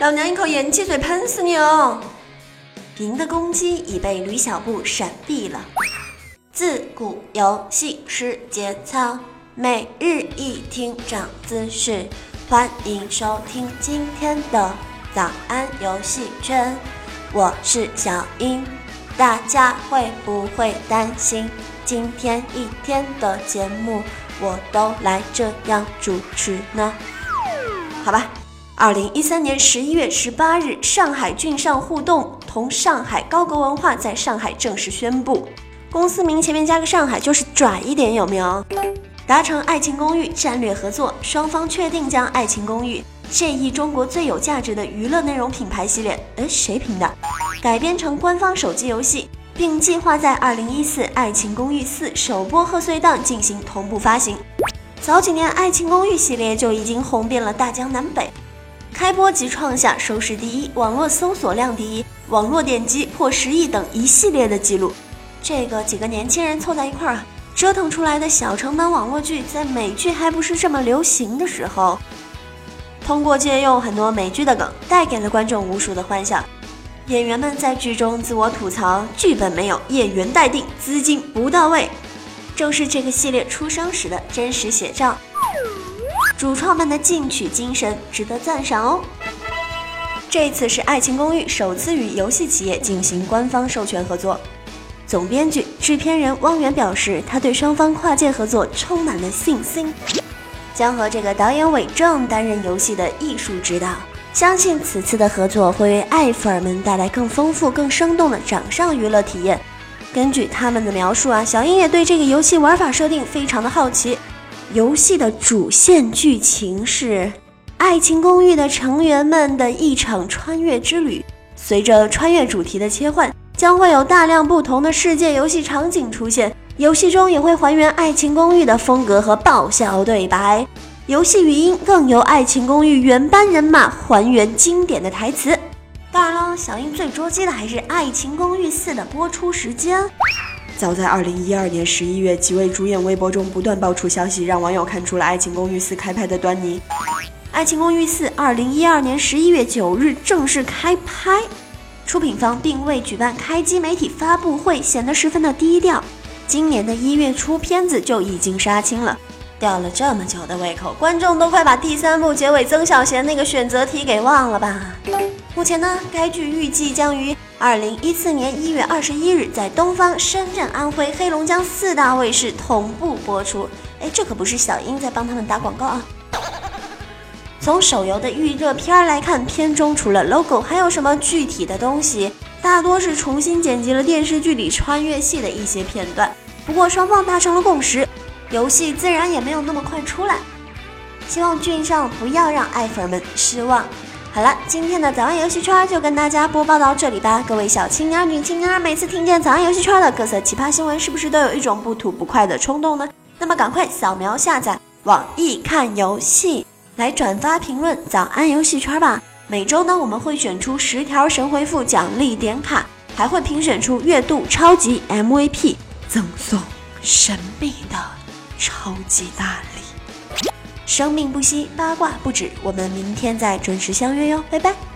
老娘一口盐汽水喷死你哦！您的攻击已被吕小布闪避了。自古游戏是节操，每日一听长姿势。欢迎收听今天的早安游戏圈，我是小英。大家会不会担心今天一天的节目我都来这样主持呢？好吧，二零一三年十一月十八日，上海俊上互动同上海高格文化在上海正式宣布，公司名前面加个上海就是拽一点，有没有？达成《爱情公寓》战略合作，双方确定将《爱情公寓》这一中国最有价值的娱乐内容品牌系列，呃，谁评的？改编成官方手机游戏，并计划在二零一四《爱情公寓四》首播贺岁档进行同步发行。早几年，《爱情公寓》系列就已经红遍了大江南北，开播即创下收视第一、网络搜索量第一、网络点击破十亿等一系列的记录。这个几个年轻人凑在一块儿。折腾出来的小成本网络剧，在美剧还不是这么流行的时候，通过借用很多美剧的梗，带给了观众无数的欢笑。演员们在剧中自我吐槽，剧本没有，演员待定，资金不到位，正是这个系列出生时的真实写照。主创们的进取精神值得赞赏哦。这次是《爱情公寓》首次与游戏企业进行官方授权合作。总编剧、制片人汪源表示，他对双方跨界合作充满了信心，将和这个导演韦正担任游戏的艺术指导。相信此次的合作会为爱粉儿们带来更丰富、更生动的掌上娱乐体验。根据他们的描述啊，小英也对这个游戏玩法设定非常的好奇。游戏的主线剧情是《爱情公寓》的成员们的一场穿越之旅，随着穿越主题的切换。将会有大量不同的世界游戏场景出现，游戏中也会还原《爱情公寓》的风格和爆笑对白，游戏语音更由《爱情公寓》原班人马还原经典的台词。当然了，小英最捉鸡的还是《爱情公寓四》的播出时间。早在二零一二年十一月，几位主演微博中不断爆出消息，让网友看出了《爱情公寓四》开拍的端倪。《爱情公寓四》二零一二年十一月九日正式开拍。出品方并未举办开机媒体发布会，显得十分的低调。今年的一月初，片子就已经杀青了，吊了这么久的胃口，观众都快把第三部结尾曾小贤那个选择题给忘了吧？目前呢，该剧预计将于二零一四年一月二十一日在东方、深圳、安徽、黑龙江四大卫视同步播出。哎，这可不是小英在帮他们打广告啊！从手游的预热片来看，片中除了 logo，还有什么具体的东西？大多是重新剪辑了电视剧里穿越戏的一些片段。不过双方达成了共识，游戏自然也没有那么快出来。希望俊上不要让爱粉们失望。好了，今天的早安游戏圈就跟大家播报到这里吧。各位小青年、女青年，每次听见早安游戏圈的各色奇葩新闻，是不是都有一种不吐不快的冲动呢？那么赶快扫描下载网易看游戏。来转发评论早安游戏圈吧！每周呢，我们会选出十条神回复奖励点卡，还会评选出月度超级 MVP，赠送神秘的超级大礼。生命不息，八卦不止，我们明天再准时相约哟，拜拜。